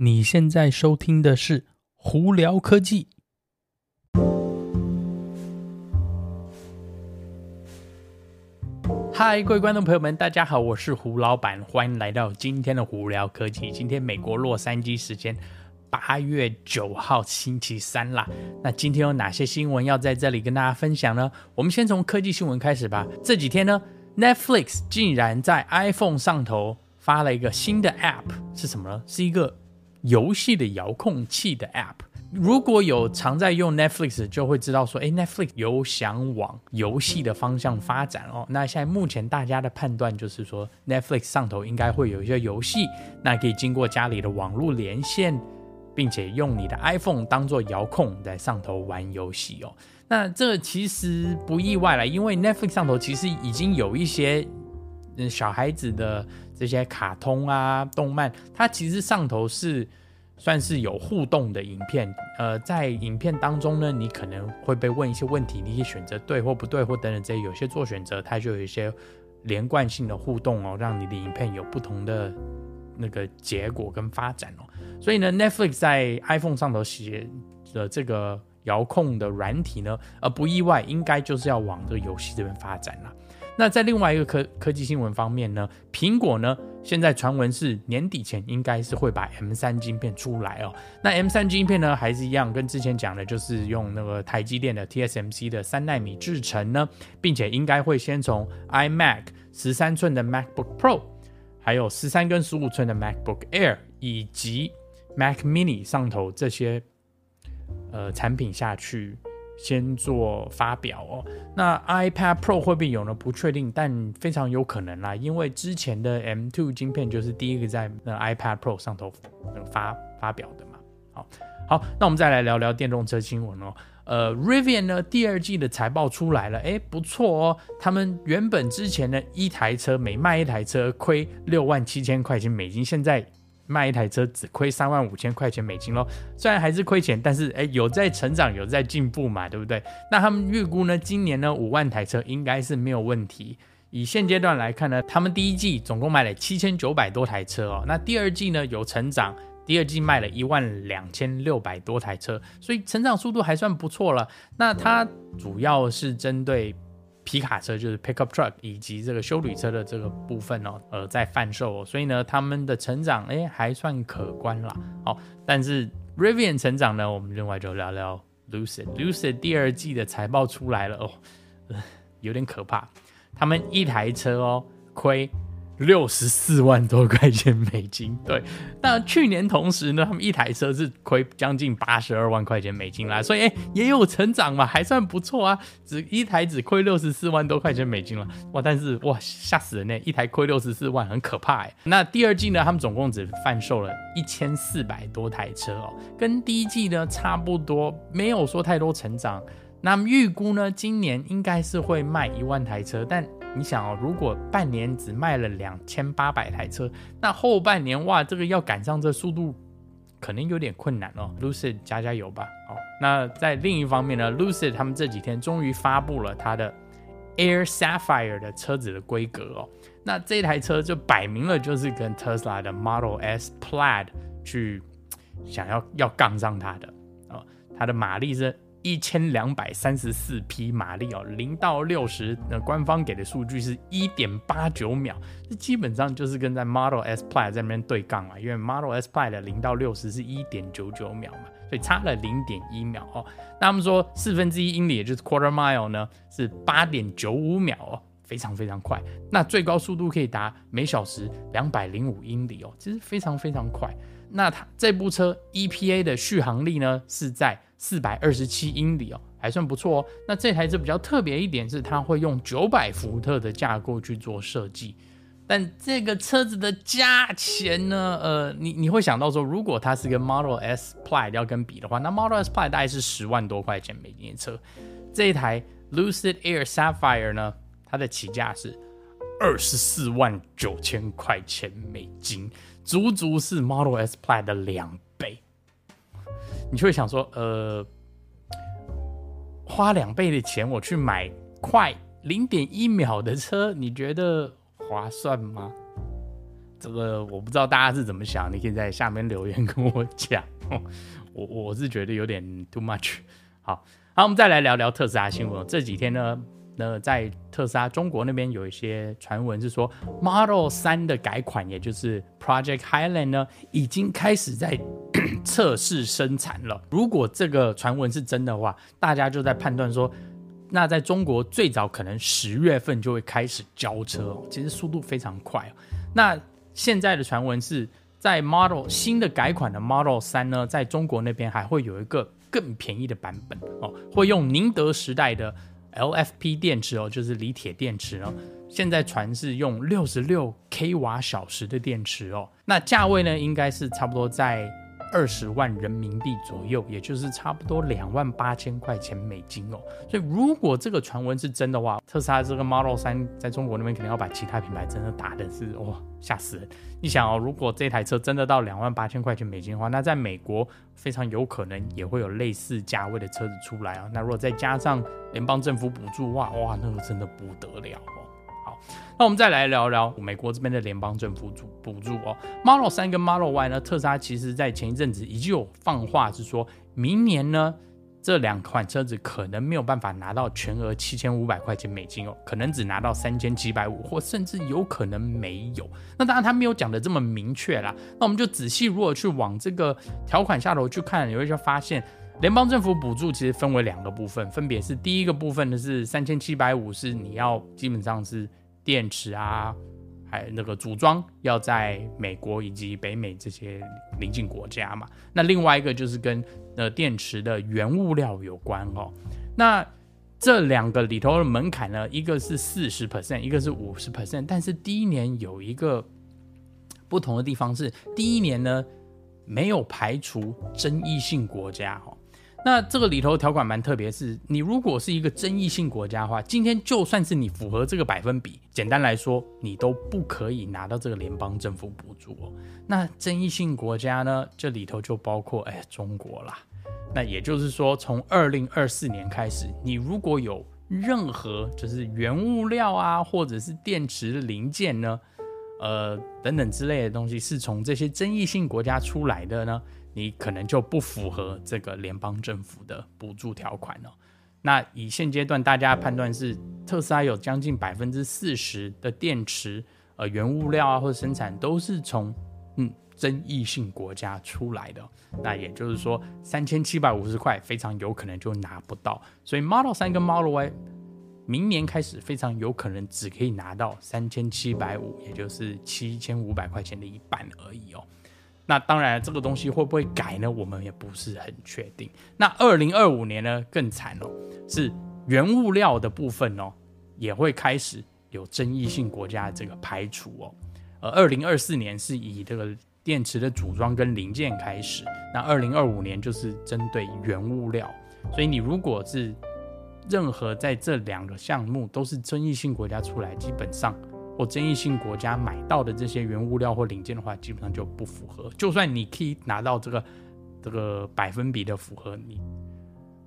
你现在收听的是《胡聊科技》。嗨，各位观众朋友们，大家好，我是胡老板，欢迎来到今天的《胡聊科技》。今天美国洛杉矶时间八月九号星期三啦。那今天有哪些新闻要在这里跟大家分享呢？我们先从科技新闻开始吧。这几天呢，Netflix 竟然在 iPhone 上头发了一个新的 App，是什么呢？是一个游戏的遥控器的 App，如果有常在用 Netflix，就会知道说，诶，Netflix 有想往游戏的方向发展哦。那现在目前大家的判断就是说，Netflix 上头应该会有一些游戏，那可以经过家里的网络连线，并且用你的 iPhone 当做遥控在上头玩游戏哦。那这其实不意外了，因为 Netflix 上头其实已经有一些小孩子的。这些卡通啊、动漫，它其实上头是算是有互动的影片。呃，在影片当中呢，你可能会被问一些问题，你可以选择对或不对，或等等这些。有些做选择，它就有一些连贯性的互动哦，让你的影片有不同的那个结果跟发展哦。所以呢，Netflix 在 iPhone 上头写的这个遥控的软体呢，呃，不意外，应该就是要往这个游戏这边发展了。那在另外一个科科技新闻方面呢，苹果呢现在传闻是年底前应该是会把 M 三晶片出来哦。那 M 三晶片呢还是一样，跟之前讲的，就是用那个台积电的 TSMC 的三纳米制程呢，并且应该会先从 iMac 十三寸的 MacBook Pro，还有十三跟十五寸的 MacBook Air 以及 Mac Mini 上头这些呃产品下去。先做发表哦，那 iPad Pro 会不会有呢？不确定，但非常有可能啦，因为之前的 M2 晶片就是第一个在那 iPad Pro 上头发发表的嘛。好，好，那我们再来聊聊电动车新闻哦。呃，Rivian 呢第二季的财报出来了，诶，不错哦。他们原本之前呢一台车每卖一台车亏六万七千块钱美金，现在。卖一台车只亏三万五千块钱美金喽，虽然还是亏钱，但是诶有在成长，有在进步嘛，对不对？那他们预估呢，今年呢五万台车应该是没有问题。以现阶段来看呢，他们第一季总共卖了七千九百多台车哦，那第二季呢有成长，第二季卖了一万两千六百多台车，所以成长速度还算不错了。那它主要是针对。皮卡车就是 pickup truck 以及这个修理车的这个部分哦，呃，在贩售，哦所以呢，他们的成长哎还算可观啦。好，但是 Rivian 成长呢，我们另外就聊聊 Lucid。Lucid 第二季的财报出来了哦，有点可怕，他们一台车哦亏。六十四万多块钱美金，对。那去年同时呢，他们一台车是亏将近八十二万块钱美金啦，所以哎，也有成长嘛，还算不错啊。只一台只亏六十四万多块钱美金了，哇！但是哇，吓死人呢，一台亏六十四万，很可怕哎。那第二季呢，他们总共只贩售了一千四百多台车哦，跟第一季呢差不多，没有说太多成长。那么预估呢，今年应该是会卖一万台车，但你想哦，如果半年只卖了两千八百台车，那后半年哇，这个要赶上这速度，可能有点困难哦。Lucid 加加油吧。哦，那在另一方面呢，Lucid 他们这几天终于发布了它的 Air Sapphire 的车子的规格哦。那这台车就摆明了就是跟特斯拉的 Model S Plaid 去想要要杠上它的哦，它的马力是。一千两百三十四匹马力哦，零到六十，那官方给的数据是一点八九秒，这基本上就是跟在 Model S Plaid 在那边对杠嘛，因为 Model S Plaid 的零到六十是一点九九秒嘛，所以差了零点一秒哦。那他们说四分之一英里，也就是 quarter mile 呢，是八点九五秒哦，非常非常快。那最高速度可以达每小时两百零五英里哦，其实非常非常快。那它这部车 EPA 的续航力呢是在四百二十七英里哦，还算不错哦。那这台车比较特别一点是，它会用九百伏特的架构去做设计。但这个车子的价钱呢？呃，你你会想到说，如果它是跟 Model S Plaid 要跟比的话，那 Model S Plaid 大概是十万多块钱美金的车。这一台 Lucid Air Sapphire 呢，它的起价是二十四万九千块钱美金，足足是 Model S Plaid 的两倍。你就会想说，呃，花两倍的钱我去买快零点一秒的车，你觉得划算吗？这个我不知道大家是怎么想，你可以在下面留言 跟我讲。我我是觉得有点 too much。好，好，我们再来聊聊特斯拉新闻。这几天呢，那在特斯拉中国那边有一些传闻是说，Model 3的改款，也就是 Project Highland 呢，已经开始在 测试生产了。如果这个传闻是真的话，大家就在判断说，那在中国最早可能十月份就会开始交车，其实速度非常快。那现在的传闻是在 Model 新的改款的 Model 3呢，在中国那边还会有一个更便宜的版本哦，会用宁德时代的 LFP 电池哦，就是锂铁电池哦。现在船是用六十六 k 瓦小时的电池哦，那价位呢，应该是差不多在。二十万人民币左右，也就是差不多两万八千块钱美金哦。所以如果这个传闻是真的话，特斯拉这个 Model 3在中国那边肯定要把其他品牌真的打的是哇吓死人。你想哦，如果这台车真的到两万八千块钱美金的话，那在美国非常有可能也会有类似价位的车子出来啊。那如果再加上联邦政府补助，哇哇，那个真的不得了哦。那我们再来聊聊美国这边的联邦政府补补助哦。Model 3跟 Model Y 呢，特斯拉其实在前一阵子已经有放话，是说明年呢这两款车子可能没有办法拿到全额七千五百块钱美金哦，可能只拿到三千七百五，或甚至有可能没有。那当然他没有讲的这么明确啦。那我们就仔细如果去往这个条款下头去看，你会就发现联邦政府补助其实分为两个部分，分别是第一个部分呢是三千七百五，是你要基本上是。电池啊，还有那个组装要在美国以及北美这些邻近国家嘛。那另外一个就是跟呃电池的原物料有关哦。那这两个里头的门槛呢，一个是四十 percent，一个是五十 percent。但是第一年有一个不同的地方是，第一年呢没有排除争议性国家哦。那这个里头条款蛮特别，是你如果是一个争议性国家的话，今天就算是你符合这个百分比，简单来说，你都不可以拿到这个联邦政府补助哦。那争议性国家呢，这里头就包括哎中国啦。那也就是说，从二零二四年开始，你如果有任何就是原物料啊，或者是电池零件呢，呃等等之类的东西，是从这些争议性国家出来的呢，你可能就不符合这个联邦政府的补助条款了。那以现阶段大家判断是，特斯拉有将近百分之四十的电池，呃，原物料啊或者生产都是从嗯争议性国家出来的。那也就是说，三千七百五十块非常有可能就拿不到。所以 Model 三跟 Model Y 明年开始非常有可能只可以拿到三千七百五，也就是七千五百块钱的一半而已哦。那当然，这个东西会不会改呢？我们也不是很确定。那二零二五年呢，更惨哦，是原物料的部分哦，也会开始有争议性国家的这个排除哦。而二零二四年是以这个电池的组装跟零件开始，那二零二五年就是针对原物料。所以你如果是任何在这两个项目都是争议性国家出来，基本上。或争议性国家买到的这些原物料或零件的话，基本上就不符合。就算你可以拿到这个这个百分比的符合，你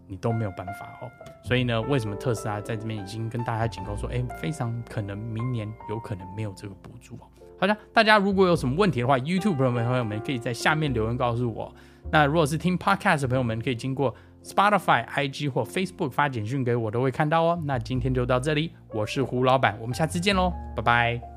你都没有办法哦。所以呢，为什么特斯拉在这边已经跟大家警告说，哎，非常可能明年有可能没有这个补助哦。好的，大家如果有什么问题的话，YouTube 朋友们朋友们可以在下面留言告诉我。那如果是听 Podcast 的朋友们，可以经过 Spotify、IG 或 Facebook 发简讯给我，都会看到哦。那今天就到这里，我是胡老板，我们下次见喽，拜拜。